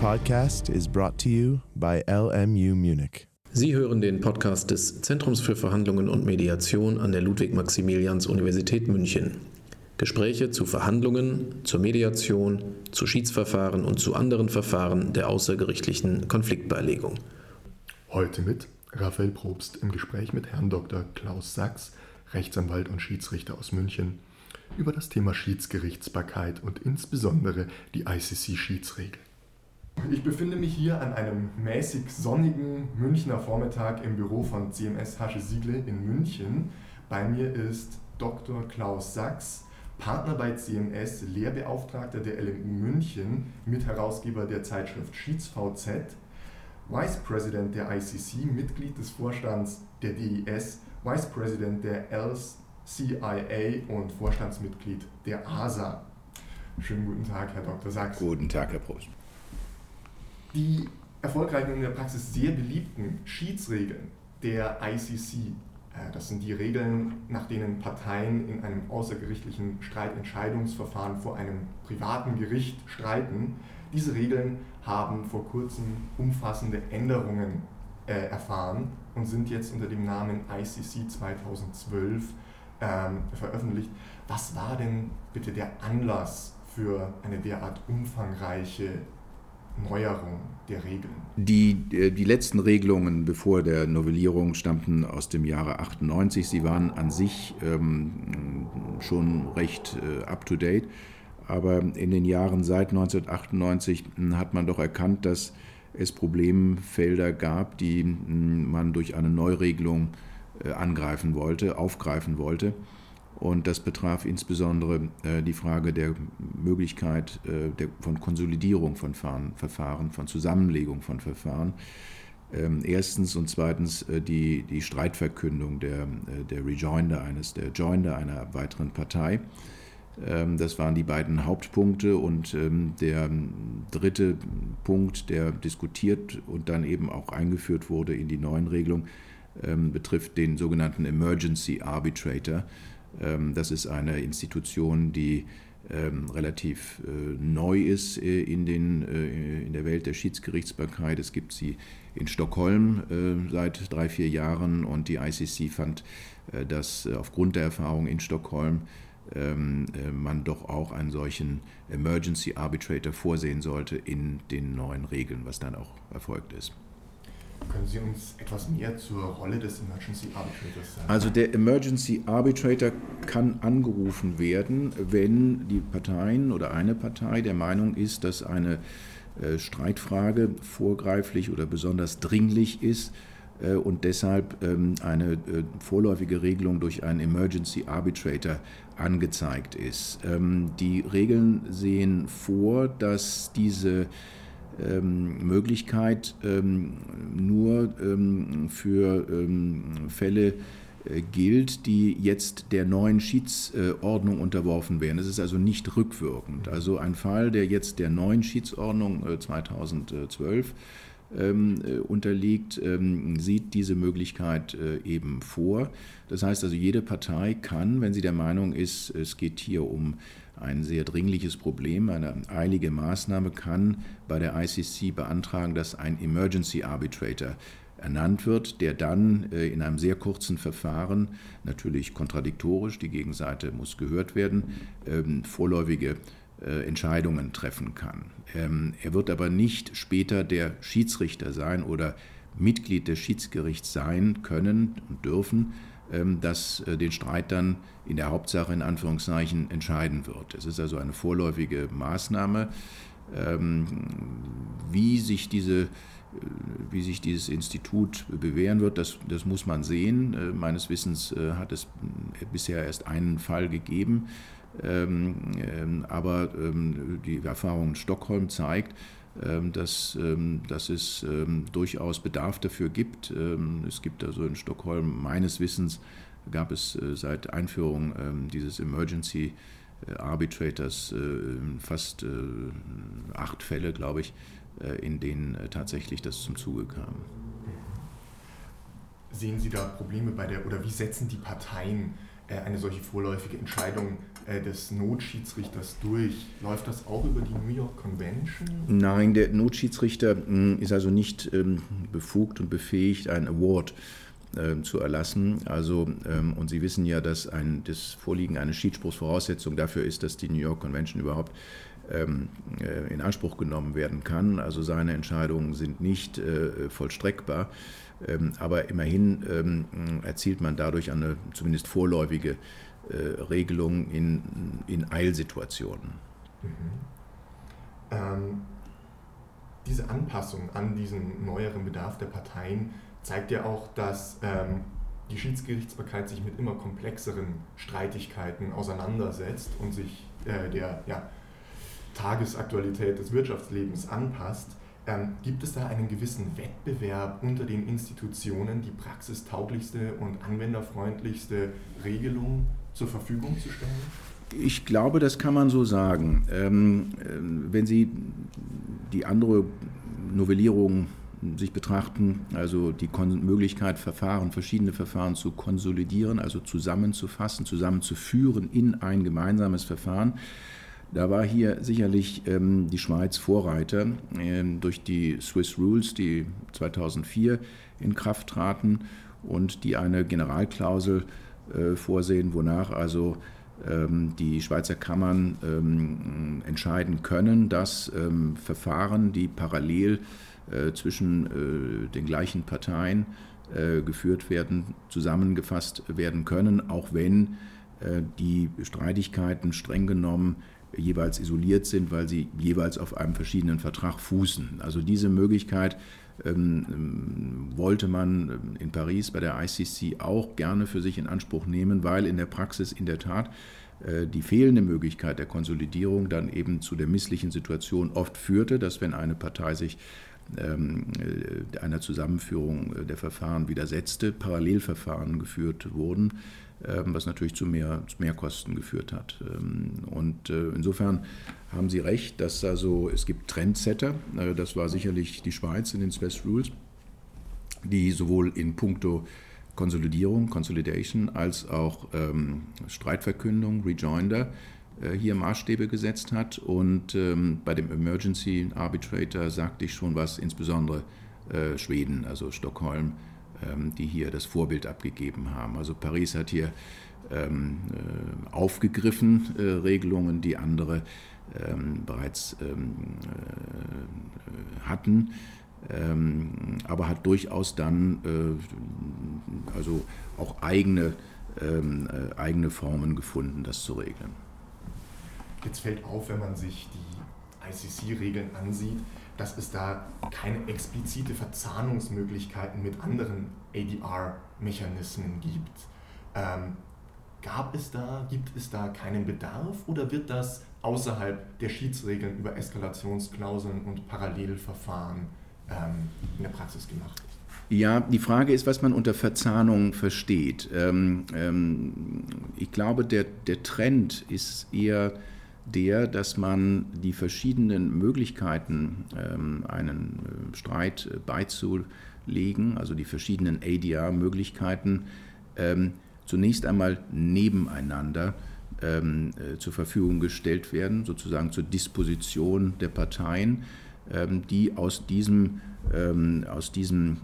podcast is brought to you by LMU Munich. Sie hören den Podcast des Zentrums für Verhandlungen und Mediation an der Ludwig-Maximilians-Universität München. Gespräche zu Verhandlungen, zur Mediation, zu Schiedsverfahren und zu anderen Verfahren der außergerichtlichen Konfliktbeilegung. Heute mit Raphael Probst im Gespräch mit Herrn Dr. Klaus Sachs, Rechtsanwalt und Schiedsrichter aus München, über das Thema Schiedsgerichtsbarkeit und insbesondere die ICC-Schiedsregel. Ich befinde mich hier an einem mäßig sonnigen Münchner Vormittag im Büro von CMS Hasche Siegle in München. Bei mir ist Dr. Klaus Sachs, Partner bei CMS, Lehrbeauftragter der LMU München, Mitherausgeber der Zeitschrift SchiedsVZ, Vice President der ICC, Mitglied des Vorstands der DIS, Vice President der LCIA und Vorstandsmitglied der ASA. Schönen guten Tag, Herr Dr. Sachs. Guten Tag, Herr Prost. Die erfolgreichen und in der Praxis sehr beliebten Schiedsregeln der ICC, äh, das sind die Regeln, nach denen Parteien in einem außergerichtlichen Streitentscheidungsverfahren vor einem privaten Gericht streiten. Diese Regeln haben vor kurzem umfassende Änderungen äh, erfahren und sind jetzt unter dem Namen ICC 2012 ähm, veröffentlicht. Was war denn bitte der Anlass für eine derart umfangreiche Neuerung der Regeln? Die, äh, die letzten Regelungen bevor der Novellierung stammten aus dem Jahre 98. Sie waren an sich ähm, schon recht äh, up-to-date, aber in den Jahren seit 1998 hm, hat man doch erkannt, dass es Problemfelder gab, die hm, man durch eine Neuregelung äh, angreifen wollte, aufgreifen wollte. Und das betraf insbesondere äh, die Frage der Möglichkeit äh, der, von Konsolidierung von Verfahren, von Zusammenlegung von Verfahren. Ähm, erstens und zweitens äh, die, die Streitverkündung der, äh, der Rejoinder eines, der Joinder einer weiteren Partei. Ähm, das waren die beiden Hauptpunkte und ähm, der dritte Punkt, der diskutiert und dann eben auch eingeführt wurde in die neuen Regelungen, ähm, betrifft den sogenannten Emergency Arbitrator. Ähm, das ist eine Institution, die ähm, relativ äh, neu ist äh, in, den, äh, in der Welt der Schiedsgerichtsbarkeit. Es gibt sie in Stockholm seit drei, vier Jahren und die ICC fand, dass aufgrund der Erfahrung in Stockholm man doch auch einen solchen Emergency Arbitrator vorsehen sollte in den neuen Regeln, was dann auch erfolgt ist. Können Sie uns etwas mehr zur Rolle des Emergency Arbitrators sagen? Also der Emergency Arbitrator kann angerufen werden, wenn die Parteien oder eine Partei der Meinung ist, dass eine äh, Streitfrage vorgreiflich oder besonders dringlich ist äh, und deshalb ähm, eine äh, vorläufige Regelung durch einen Emergency Arbitrator angezeigt ist. Ähm, die Regeln sehen vor, dass diese ähm, Möglichkeit ähm, nur ähm, für ähm, Fälle äh, gilt, die jetzt der neuen Schiedsordnung unterworfen werden. Es ist also nicht rückwirkend. Also ein Fall, der jetzt der neuen Schiedsordnung äh, 2012 ähm, äh, unterliegt, ähm, sieht diese Möglichkeit äh, eben vor. Das heißt also, jede Partei kann, wenn sie der Meinung ist, es geht hier um ein sehr dringliches Problem, eine eilige Maßnahme, kann bei der ICC beantragen, dass ein Emergency Arbitrator ernannt wird, der dann äh, in einem sehr kurzen Verfahren, natürlich kontradiktorisch, die Gegenseite muss gehört werden, ähm, vorläufige äh, Entscheidungen treffen kann. Ähm, er wird aber nicht später der Schiedsrichter sein oder Mitglied des Schiedsgerichts sein können und dürfen, das äh, den Streit dann in der Hauptsache in Anführungszeichen entscheiden wird. Es ist also eine vorläufige Maßnahme. Ähm, wie sich diese äh, wie sich dieses Institut bewähren wird, das, das muss man sehen. Äh, meines Wissens hat es bisher erst einen Fall gegeben. Ähm, aber die Erfahrung in Stockholm zeigt, ähm, dass, ähm, dass es ähm, durchaus Bedarf dafür gibt. Es gibt also in Stockholm meines Wissens gab es äh, seit Einführung dieses Emergency äh, Arbitrators äh, fast acht Fälle, glaube ich, in denen tatsächlich das zum Zuge kam. Sehen Sie da Probleme bei der, oder wie setzen die Parteien eine solche vorläufige Entscheidung äh, des Notschiedsrichters durch? Läuft das auch über die New York Convention? Nein, der Notschiedsrichter hm, ist also nicht ähm, befugt und befähigt, einen Award äh, zu erlassen. Also, ähm, und Sie wissen ja, dass ein, das Vorliegen eines Schiedsspruchs Voraussetzung dafür ist, dass die New York Convention überhaupt ähm, äh, in Anspruch genommen werden kann. Also seine Entscheidungen sind nicht äh, vollstreckbar. Ähm, aber immerhin ähm, erzielt man dadurch eine zumindest vorläufige äh, Regelung in, in Eilsituationen. Mhm. Ähm, diese Anpassung an diesen neueren Bedarf der Parteien zeigt ja auch, dass ähm, die Schiedsgerichtsbarkeit sich mit immer komplexeren Streitigkeiten auseinandersetzt und sich äh, der ja, Tagesaktualität des Wirtschaftslebens anpasst. Ähm, gibt es da einen gewissen Wettbewerb unter den Institutionen, die praxistauglichste und anwenderfreundlichste Regelung zur Verfügung zu stellen? Ich glaube, das kann man so sagen. Ähm, äh, wenn Sie die andere Novellierung sich betrachten, also die Kon Möglichkeit, Verfahren, verschiedene Verfahren zu konsolidieren, also zusammenzufassen, zusammenzuführen in ein gemeinsames Verfahren, da war hier sicherlich ähm, die Schweiz Vorreiter ähm, durch die Swiss Rules, die 2004 in Kraft traten und die eine Generalklausel äh, vorsehen, wonach also ähm, die Schweizer Kammern ähm, entscheiden können, dass ähm, Verfahren, die parallel äh, zwischen äh, den gleichen Parteien äh, geführt werden, zusammengefasst werden können, auch wenn äh, die Streitigkeiten streng genommen jeweils isoliert sind, weil sie jeweils auf einem verschiedenen Vertrag fußen. Also diese Möglichkeit ähm, ähm wollte man ähm, in Paris bei der ICC auch gerne für sich in Anspruch nehmen, weil in der Praxis in der Tat äh, die fehlende Möglichkeit der Konsolidierung dann eben zu der misslichen Situation oft führte, dass wenn eine Partei sich ähm, äh, einer Zusammenführung äh, der Verfahren widersetzte, Parallelverfahren geführt wurden, was natürlich zu mehr Mehrkosten geführt hat. Ähm, und äh, insofern haben Sie recht, dass also es gibt Trendsetter. Äh, das war sicherlich die Schweiz in den Swiss Rules, die sowohl in puncto Konsolidierung, Consolidation, als auch ähm, Streitverkündung, Rejoinder äh, hier Maßstäbe gesetzt hat. Und ähm, bei dem Emergency Arbitrator sagte ich schon was, insbesondere Schweden, also Stockholm, ähm, die hier das Vorbild abgegeben haben. Also Paris hat hier ähm, äh, aufgegriffen äh, Regelungen, die andere ähm, bereits hatten, aber hat durchaus dann also auch eigene, eigene Formen gefunden, das zu regeln. Jetzt fällt auf, wenn man sich die ICC-Regeln ansieht, dass es da keine explizite Verzahnungsmöglichkeiten mit anderen ADR-Mechanismen gibt. Ähm, gab es da, gibt es da keinen Bedarf oder wird das außerhalb der Schiedsregeln über Eskalationsklauseln und Parallelverfahren ähm, in der Praxis gemacht? Ja, die Frage ist, was man unter Verzahnung versteht. Ähm, ähm, ich glaube, der, der Trend ist eher der, dass man die verschiedenen Möglichkeiten, ähm, einen äh, Streit äh, beizulegen, also die verschiedenen ADR-Möglichkeiten, ähm, zunächst einmal nebeneinander ähm, äh, zur Verfügung gestellt werden, sozusagen zur Disposition der Parteien, die aus diesem, aus diesem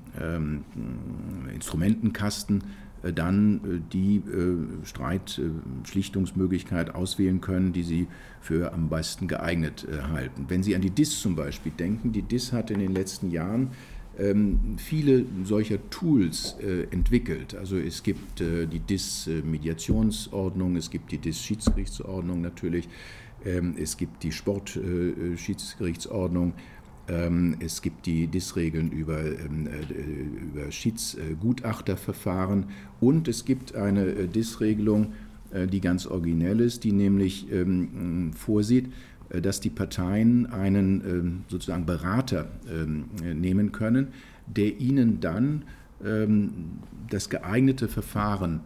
Instrumentenkasten dann äh, die äh, Streitschlichtungsmöglichkeit auswählen können, die sie für am besten geeignet halten. Wenn Sie an die DIS zum Beispiel denken, die DIS hat in den letzten Jahren ähm, viele solcher Tools entwickelt. Also es gibt die DIS-Mediationsordnung, es gibt die DIS-Schiedsgerichtsordnung natürlich, ähm, es gibt die Sportschiedsgerichtsordnung, es gibt die DIS-Regeln über, ähm, äh, über Schiedsgutachterverfahren und es gibt eine äh, DIS-Regelung, äh, die ganz originell ist, die nämlich ähm, vorsieht, dass die Parteien einen sozusagen Berater nehmen können, der ihnen dann das geeignete Verfahren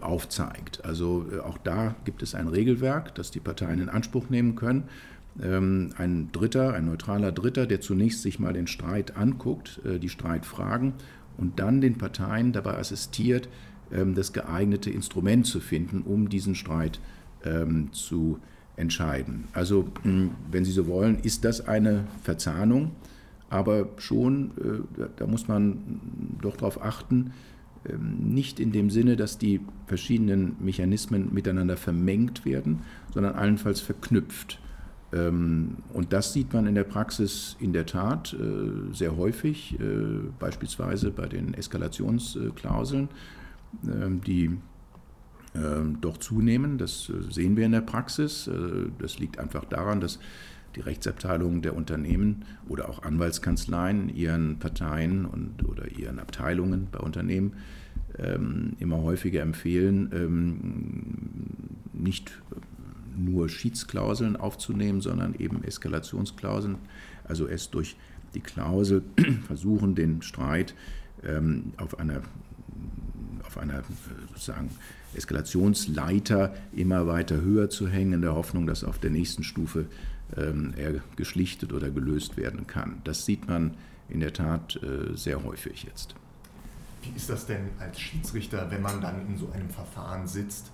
aufzeigt. Also auch da gibt es ein Regelwerk, das die Parteien in Anspruch nehmen können. Ähm, ein Dritter, ein neutraler Dritter, der zunächst sich mal den Streit anguckt, äh, die Streitfragen und dann den Parteien dabei assistiert, ähm, das geeignete Instrument zu finden, um diesen Streit ähm, zu entscheiden. Also, wenn Sie so wollen, ist das eine Verzahnung, aber schon, äh, da muss man doch darauf achten, nicht in dem Sinne, dass die verschiedenen Mechanismen miteinander vermengt werden, sondern allenfalls verknüpft. Ähm, und das sieht man in der Praxis in der Tat äh, sehr häufig, äh, beispielsweise bei den Eskalationsklauseln, ähm, die doch zunehmen. Das äh, sehen wir in der Praxis. Das liegt einfach daran, dass die Rechtsabteilungen der Unternehmen oder auch Anwaltskanzleien ihren Parteien und, oder ihren Abteilungen bei Unternehmen ähm, immer häufiger empfehlen, ähm, nicht nur Schiedsklauseln aufzunehmen, sondern eben Eskalationsklauseln, also es durch die Klausel versuchen, den Streit ähm, auf einer, auf einer sozusagen Eskalationsleiter immer weiter höher zu hängen, in der Hoffnung, dass auf der nächsten Stufe ähm, er geschlichtet oder gelöst werden kann. Das sieht man in der Tat äh, sehr häufig jetzt. Wie ist das denn als Schiedsrichter, wenn man dann in so einem Verfahren sitzt,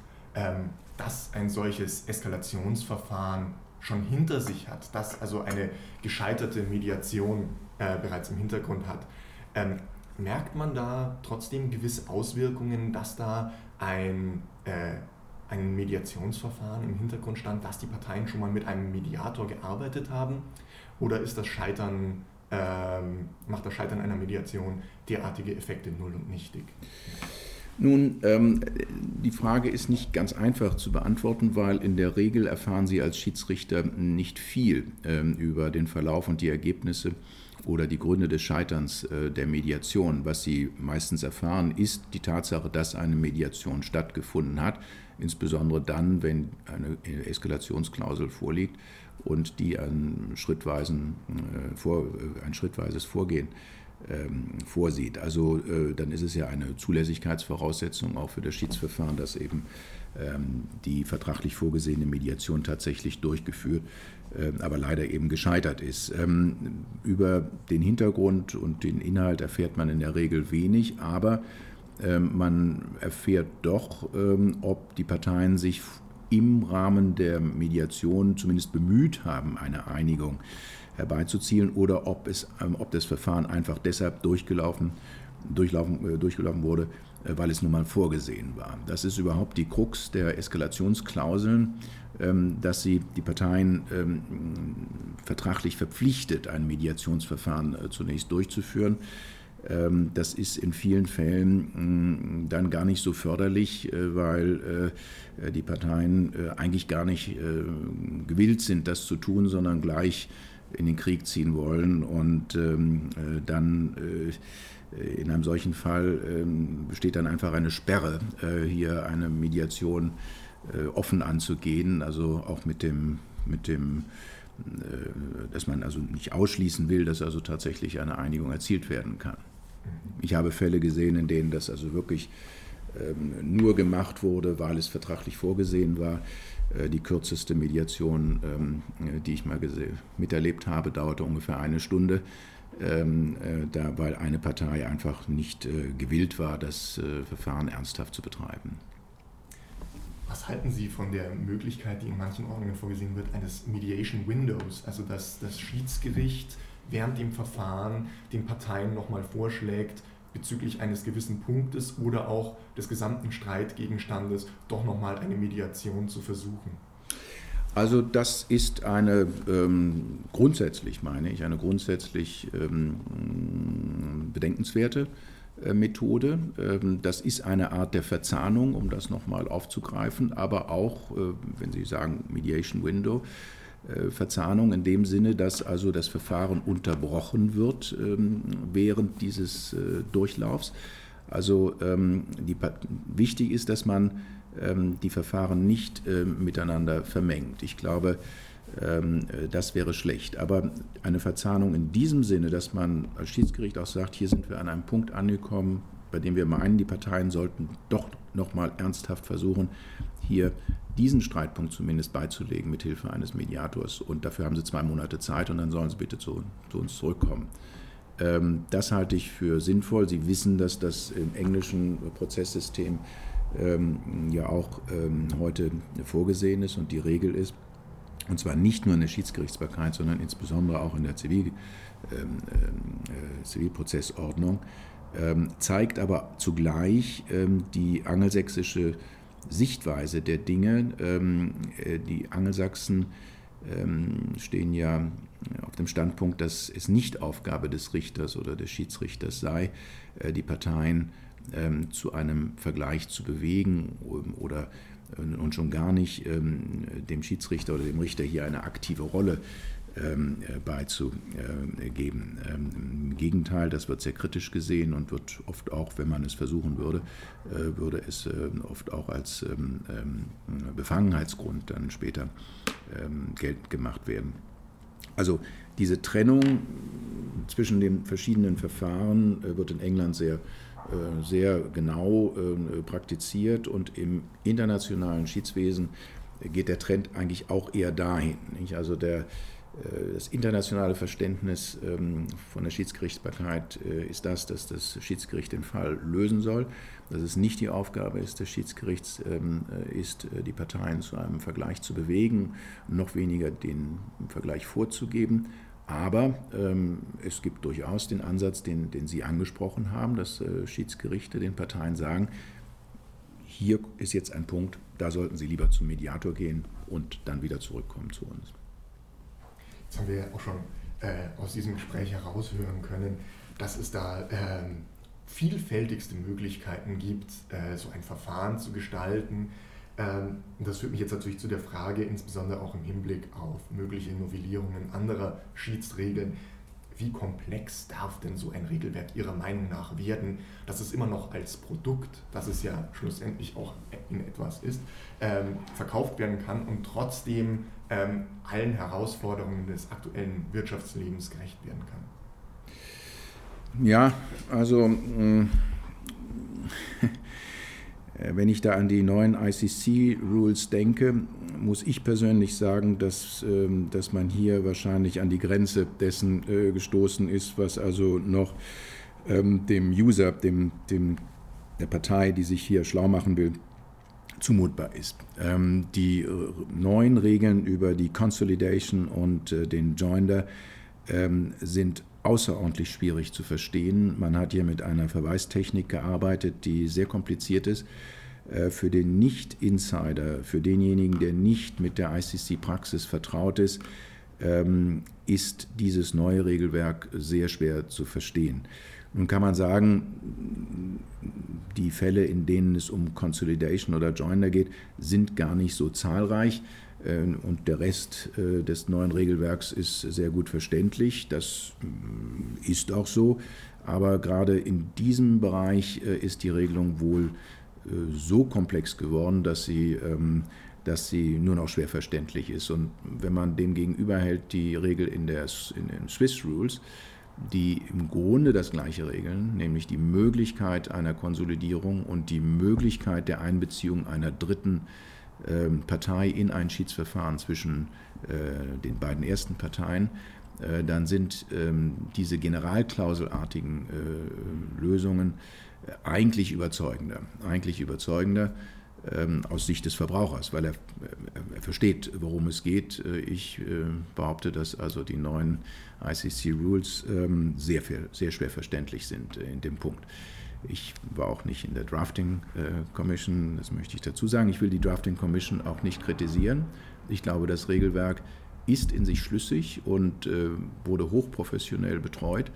dass ein solches Eskalationsverfahren schon hinter sich hat, dass also eine gescheiterte Mediation äh, bereits im Hintergrund hat? Ähm, merkt man da trotzdem gewisse Auswirkungen, dass da ein äh, ein Mediationsverfahren im Hintergrund stand, dass die Parteien schon mal mit einem Mediator gearbeitet haben? Oder ist das Scheitern, ähm, macht das Scheitern einer Mediation derartige Effekte null und nichtig? Nun, ähm, die Frage ist nicht ganz einfach zu beantworten, weil in der Regel erfahren Sie als Schiedsrichter nicht viel ähm, über den Verlauf und die Ergebnisse oder die Gründe des Scheiterns äh, der Mediation. Was Sie meistens erfahren, ist die Tatsache, dass eine Mediation stattgefunden hat insbesondere dann, wenn eine Eskalationsklausel vorliegt und die ein, schrittweisen, äh, vor, äh, ein schrittweises Vorgehen ähm, vorsieht. Also äh, dann ist es ja eine Zulässigkeitsvoraussetzung auch für das Schiedsverfahren, dass eben ähm, die vertraglich vorgesehene Mediation tatsächlich durchgeführt, äh, aber leider eben gescheitert ist. Ähm, über den Hintergrund und den Inhalt erfährt man in der Regel wenig, aber ähm, man erfährt doch, ähm, ob die Parteien sich im Rahmen der Mediation zumindest bemüht haben, eine Einigung herbeizuzielen oder ob, es, ähm, ob das Verfahren einfach deshalb durchgelaufen, durchlaufen, äh, durchgelaufen wurde, äh, weil es nun mal vorgesehen war. Das ist überhaupt die Krux der Eskalationsklauseln, dass sie die Parteien vertraglich verpflichtet, ein Mediationsverfahren äh, zunächst durchzuführen. Ähm, das ist in vielen Fällen mm, dann gar nicht so förderlich, weil die Parteien eigentlich gar nicht gewillt sind, das zu tun, sondern gleich in den Krieg ziehen wollen und ähm, dann in einem solchen Fall ähm, besteht dann einfach eine Sperre, hier eine Mediation offen anzugehen, also auch mit dem, mit dem dass man also nicht ausschließen will, dass also tatsächlich eine Einigung erzielt werden kann. Ich habe Fälle gesehen, in denen das also wirklich nur gemacht wurde, weil es vertraglich vorgesehen war. Äh, die kürzeste Mediation, ähm, die ich mal miterlebt habe, dauerte ungefähr eine Stunde, ähm, äh, weil eine Partei einfach nicht äh, gewillt war, das Verfahren ernsthaft zu betreiben. Was halten Sie von der Möglichkeit, die in manchen Ordnungen vorgesehen wird, eines Mediation Windows, also dass das Schiedsgericht während dem Verfahren den Parteien nochmal vorschlägt, bezüglich eines gewissen Punktes oder auch des gesamten Streitgegenstandes doch nochmal eine Mediation zu versuchen? Also das ist eine ähm, grundsätzlich, meine ich, eine grundsätzlich ähm, bedenkenswerte äh, Methode. Ähm, das ist eine Art der Verzahnung, um das nochmal aufzugreifen, aber auch, äh, wenn Sie sagen Mediation Window, Verzahnung in dem Sinne, dass also das Verfahren unterbrochen wird ähm, während dieses äh, Durchlaufs. Also ähm, die, wichtig ist, dass man ähm, die Verfahren nicht miteinander vermengt. Ich glaube, das wäre schlecht. Aber eine Verzahnung in diesem Sinne, dass man als Schiedsgericht auch sagt, hier sind wir an einem Punkt angekommen, bei dem wir meinen, die Parteien sollten doch nochmal ernsthaft versuchen, hier diesen Streitpunkt zumindest beizulegen mit Hilfe eines Mediators. Und dafür haben sie zwei Monate Zeit und dann sollen sie bitte zu, zu uns zurückkommen. Ähm, das halte ich für sinnvoll. Sie wissen, dass das im englischen Prozesssystem ähm, ja auch ähm, heute vorgesehen ist und die Regel ist. Und zwar nicht nur in der Schiedsgerichtsbarkeit, sondern insbesondere auch in der Zivil, ähm, äh, Zivilprozessordnung, ähm, zeigt aber zugleich ähm, die angelsächsische Sichtweise der Dinge. Ähm, äh, die Angelsachsen stehen ja auf dem Standpunkt, dass es nicht Aufgabe des Richters oder des Schiedsrichters sei, äh, die Parteien zu einem Vergleich zu bewegen oder und schon gar nicht dem Schiedsrichter oder dem Richter hier eine aktive Rolle ähm, äh, beizugeben. Ähm, Im Gegenteil, das wird sehr kritisch gesehen und wird oft auch, wenn man es versuchen würde, äh, würde es äh, oft auch als ähm, Befangenheitsgrund dann später geltend gemacht werden. Also diese Trennung zwischen den verschiedenen Verfahren wird in England sehr, sehr genau praktiziert und im internationalen Schiedswesen geht der Trend eigentlich auch eher dahin. Also der, äh, das internationale Verständnis ähm, von der Schiedsgerichtsbarkeit äh, ist das, dass das Schiedsgericht den Fall lösen soll, dass es nicht die Aufgabe ist des Schiedsgerichts ähm, äh, ist, die Parteien zu einem Vergleich zu bewegen, noch weniger den Vergleich vorzugeben. Aber ähm, es gibt durchaus den Ansatz, den, den Sie angesprochen haben, dass Schiedsgerichte den Parteien sagen, hier ist jetzt ein Punkt, da sollten Sie lieber zum Mediator gehen und dann wieder zurückkommen zu uns das haben wir ja auch schon äh, aus diesem Gespräch heraushören können, dass es da äh, vielfältigste Möglichkeiten gibt, äh, so ein Verfahren zu gestalten. Ähm, das führt mich jetzt natürlich zu der Frage, insbesondere auch im Hinblick auf mögliche Novellierungen anderer Schiedsregeln. Wie komplex darf denn so ein Regelwerk Ihrer Meinung nach werden, dass es immer noch als Produkt, das es ja schlussendlich auch in etwas ist, ähm, verkauft werden kann und trotzdem ähm, allen Herausforderungen des aktuellen Wirtschaftslebens gerecht werden kann? Ja, also äh, wenn ich da an die neuen ICC-Rules denke, muss ich persönlich sagen, dass, äh, dass man hier wahrscheinlich an die Grenze dessen äh, gestoßen ist, was also noch ähm, dem User, dem, dem, der Partei, die sich hier schlau machen will, zumutbar ist. Ähm, die äh, neuen Regeln über die Consolidation und äh, den Joinder ähm, sind außerordentlich schwierig zu verstehen. Man hat hier mit einer Verweistechnik gearbeitet, die sehr kompliziert ist. Äh, für den Nicht-Insider, für denjenigen, der nicht mit der ICC-Praxis vertraut ist, ähm, ist dieses neue Regelwerk sehr schwer zu verstehen. Nun kann man sagen, die Fälle, in denen es um Consolidation oder Joiner geht, sind gar nicht so zahlreich. Äh, und der Rest äh, des neuen Regelwerks ist sehr gut verständlich. Das mm, ist auch so. Aber gerade in diesem Bereich äh, ist die Regelung wohl so komplex geworden, dass sie, ähm, dass sie nur noch schwer verständlich ist. Und wenn man dem gegenüberhält die Regel in, der, in den Swiss Rules, die im Grunde das gleiche regeln, nämlich die Möglichkeit einer Konsolidierung und die Möglichkeit der Einbeziehung einer dritten äh, Partei in ein Schiedsverfahren zwischen äh, den beiden ersten Parteien, äh, dann sind ähm, diese generalklauselartigen äh, Lösungen eigentlich überzeugender, eigentlich überzeugender ähm, aus Sicht des Verbrauchers, weil er, er, versteht, worum es geht. Ich behaupte, dass also die neuen ICC-Rules ähm, sehr, sehr schwer verständlich sind in dem Punkt. Ich war auch nicht in der Drafting äh, Commission, das möchte ich dazu sagen. Ich will die Drafting Commission auch nicht kritisieren. Ich glaube, das Regelwerk ist in sich schlüssig und äh, wurde hochprofessionell betreut.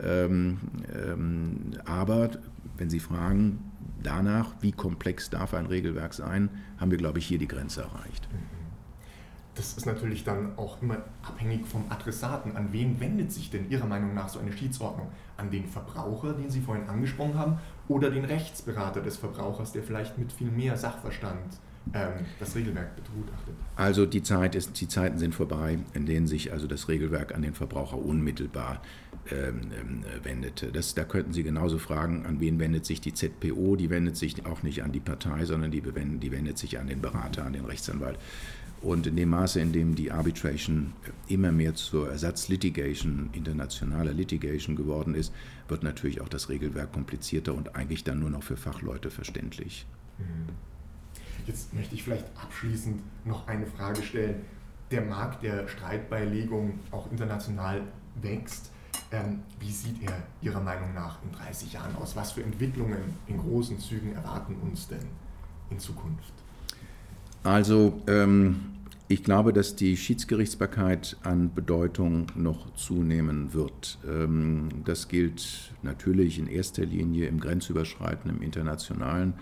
Ähm, ähm, aber wenn Sie fragen danach, wie komplex darf ein Regelwerk sein, haben wir, glaube ich, hier die Grenze erreicht. Das ist natürlich dann auch immer abhängig vom Adressaten. An wen wendet sich denn Ihrer Meinung nach so eine Schiedsordnung? An den Verbraucher, den Sie vorhin angesprochen haben, oder den Rechtsberater des Verbrauchers, der vielleicht mit viel mehr Sachverstand ähm, das Regelwerk begutachtet? Also die, Zeit ist, die Zeiten sind vorbei, in denen sich also das Regelwerk an den Verbraucher unmittelbar ähm, äh, wendet. Das, da könnten Sie genauso fragen, an wen wendet sich die ZPO? Die wendet sich auch nicht an die Partei, sondern die, die wendet sich an den Berater, an den Rechtsanwalt. Und in dem Maße, in dem die Arbitration immer mehr zur Ersatzlitigation, internationaler Litigation geworden ist, wird natürlich auch das Regelwerk komplizierter und eigentlich dann nur noch für Fachleute verständlich. Mhm. Jetzt möchte ich vielleicht abschließend noch eine Frage stellen. Der Markt der Streitbeilegung auch international wächst. Ähm, wie sieht er Ihrer Meinung nach in 30 Jahren aus? Was für Entwicklungen in großen Zügen erwarten uns denn in Zukunft? Also ähm, ich glaube, dass die Schiedsgerichtsbarkeit an Bedeutung noch zunehmen wird. Ähm, das gilt natürlich in erster Linie im grenzüberschreitenden, internationalen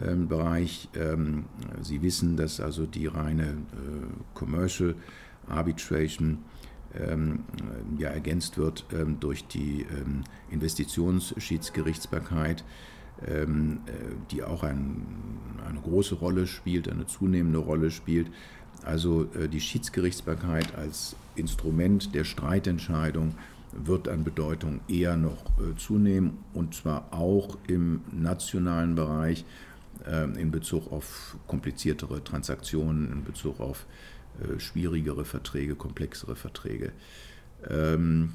ähm, Bereich. Ähm, Sie wissen, dass also die reine äh, Commercial Arbitration ja ergänzt wird durch die Investitionsschiedsgerichtsbarkeit die auch ein, eine große Rolle spielt, eine zunehmende Rolle spielt. Also äh, die Schiedsgerichtsbarkeit als Instrument der Streitentscheidung wird an Bedeutung eher noch äh, zunehmen und zwar auch im nationalen Bereich äh, in Bezug auf kompliziertere Transaktionen, in Bezug auf schwierigere Verträge, komplexere Verträge. Ähm,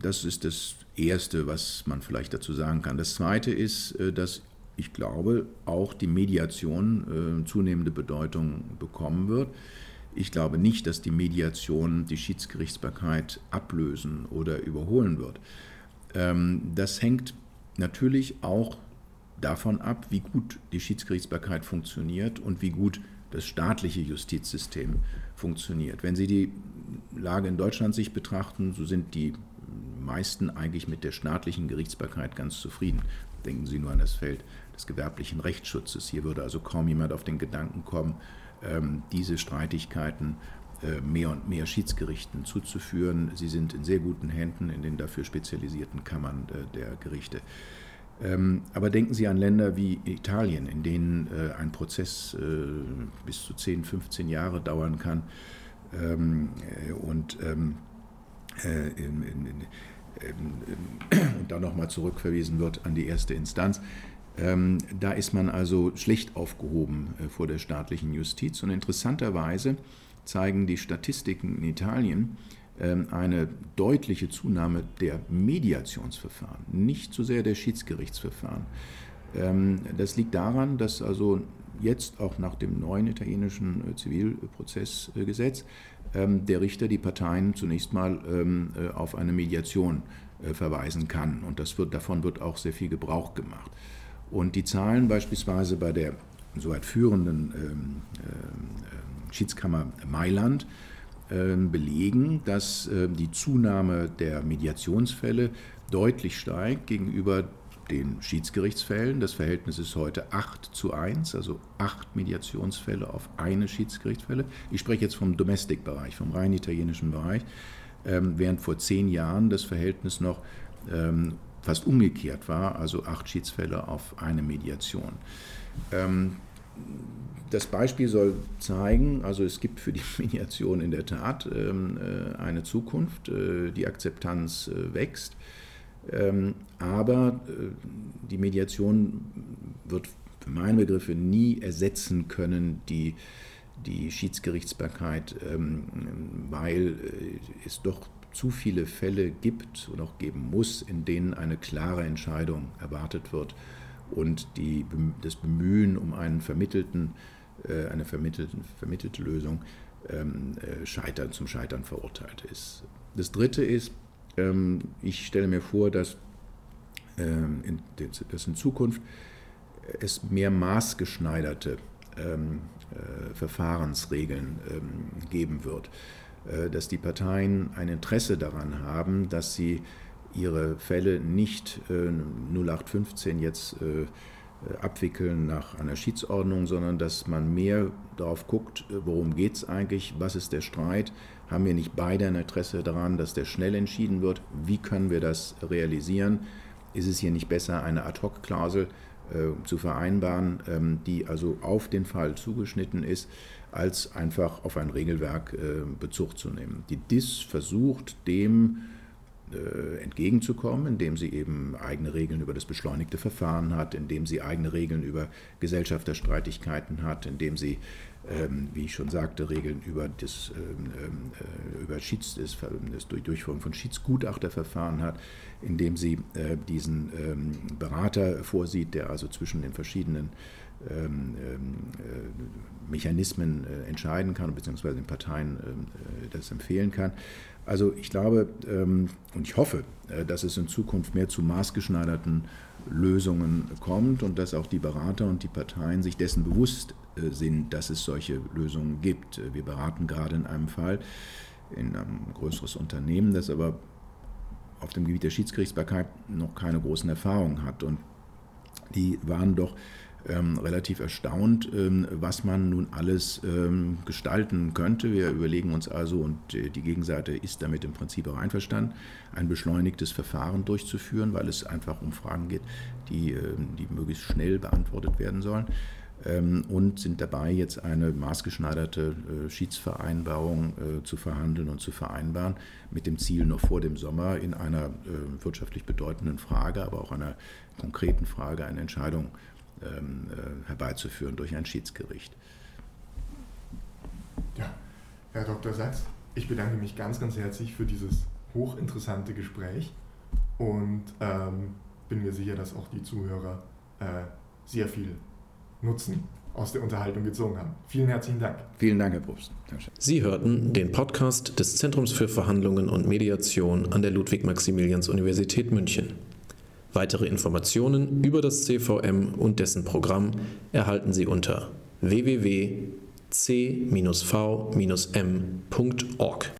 das ist das Erste, was man vielleicht dazu sagen kann. Das Zweite ist, dass ich glaube, auch die Mediation äh, zunehmende Bedeutung bekommen wird. Ich glaube nicht, dass die Mediation die Schiedsgerichtsbarkeit ablösen oder überholen wird. Ähm, das hängt natürlich auch davon ab, wie gut die Schiedsgerichtsbarkeit funktioniert und wie gut das staatliche Justizsystem funktioniert. Wenn Sie die Lage in Deutschland sich betrachten, so sind die meisten eigentlich mit der staatlichen Gerichtsbarkeit ganz zufrieden. Denken Sie nur an das Feld des gewerblichen Rechtsschutzes. Hier würde also kaum jemand auf den Gedanken kommen, ähm, diese Streitigkeiten äh, mehr und mehr Schiedsgerichten zuzuführen. Sie sind in sehr guten Händen in den dafür spezialisierten Kammern äh, der Gerichte. Ähm, aber denken Sie an Länder wie Italien, in denen äh, ein Prozess bis zu 10, 15 Jahre dauern kann ähm, und und dann nochmal zurückverwiesen wird an die erste Instanz. Ähm, da ist man also schlecht aufgehoben äh, vor der staatlichen Justiz. Und interessanterweise zeigen die Statistiken in Italien ähm, eine deutliche Zunahme der Mediationsverfahren, nicht so sehr der Schiedsgerichtsverfahren. Ähm, das liegt daran, dass also jetzt auch nach dem neuen italienischen äh, Zivilprozessgesetz der Richter die Parteien zunächst mal äh, auf eine Mediation verweisen kann. Und das wird, davon wird auch sehr viel Gebrauch gemacht. Und die Zahlen beispielsweise bei der soweit führenden ähm, äh, Schiedskammer Mailand äh, belegen, dass äh, die Zunahme der Mediationsfälle deutlich steigt gegenüber den Schiedsgerichtsfällen. Das Verhältnis ist heute 8 zu 1, also 8 Mediationsfälle auf eine Schiedsgerichtsfälle. Ich spreche jetzt vom Domestikbereich, vom rein italienischen Bereich, ähm, während vor zehn Jahren das Verhältnis noch ähm, fast umgekehrt war, also acht Schiedsfälle auf eine Mediation. Ähm, das Beispiel soll zeigen, also es gibt für die Mediation in der Tat ähm, äh, eine Zukunft, äh, die Akzeptanz äh, wächst, ähm, aber die Mediation wird für meine Begriffe nie ersetzen können die, die Schiedsgerichtsbarkeit, weil es doch zu viele Fälle gibt und auch geben muss, in denen eine klare Entscheidung erwartet wird und die, das Bemühen um einen vermittelten, äh, eine vermittelte, vermittelte Lösung ähm, äh, scheitern, zum Scheitern verurteilt ist. Das Dritte ist, ähm, ich stelle mir vor, dass, ähm, in, dass in Zukunft es mehr maßgeschneiderte äh, Verfahrensregeln geben wird. Dass die Parteien ein Interesse daran haben, dass sie ihre Fälle nicht 0815 äh, jetzt äh, abwickeln nach einer Schiedsordnung, sondern dass man mehr darauf guckt, worum geht es eigentlich, was ist der Streit, haben wir nicht beide ein Interesse daran, dass der schnell entschieden wird, wie können wir das realisieren, ist es hier nicht besser, eine Ad-Hoc-Klausel äh, zu vereinbaren, ähm, die also auf den Fall zugeschnitten ist, als einfach auf ein Regelwerk äh, Bezug zu nehmen. Die DIS versucht dem äh, entgegenzukommen, indem sie eben eigene Regeln über das beschleunigte Verfahren hat, indem sie eigene Regeln über Gesellschafterstreitigkeiten hat, indem sie, wie ich schon sagte, Regeln über, das, ähm, äh, über Schieds, das, das Durchführung von Schiedsgutachterverfahren hat, indem sie äh, diesen ähm, Berater vorsieht, der also zwischen den verschiedenen ähm, ähm, äh, Mechanismen entscheiden kann, beziehungsweise den Parteien das empfehlen kann. Also ich glaube ähm, und ich hoffe, dass es in Zukunft mehr zu maßgeschneiderten Lösungen kommt und dass auch die Berater und die Parteien sich dessen bewusst sind, dass es solche Lösungen gibt. Wir beraten gerade in einem Fall in einem größeres Unternehmen, das aber auf dem Gebiet der Schiedsgerichtsbarkeit noch keine großen Erfahrungen hat. Und die waren doch ähm, relativ erstaunt, ähm, was man nun alles ähm, gestalten könnte. Wir überlegen uns also, und äh, die Gegenseite ist damit im Prinzip auch einverstanden, ein beschleunigtes Verfahren durchzuführen, weil es einfach um Fragen geht, die, äh, die möglichst schnell beantwortet werden sollen und sind dabei, jetzt eine maßgeschneiderte äh, Schiedsvereinbarung äh, zu verhandeln und zu vereinbaren, mit dem Ziel, noch vor dem Sommer in einer äh, wirtschaftlich bedeutenden Frage, aber auch einer konkreten Frage eine Entscheidung ähm, äh, herbeizuführen durch ein Schiedsgericht. Ja, Herr Dr. Sachs, ich bedanke mich ganz, ganz herzlich für dieses hochinteressante Gespräch und ähm, bin mir sicher, dass auch die Zuhörer äh, sehr viel Nutzen aus der Unterhaltung gezogen haben. Vielen herzlichen Dank. Vielen Dank, Herr Probst. Sie hörten den Podcast des Zentrums für Verhandlungen und Mediation an der Ludwig-Maximilians-Universität München. Weitere Informationen über das CVM und dessen Programm erhalten Sie unter www.c-v-m.org.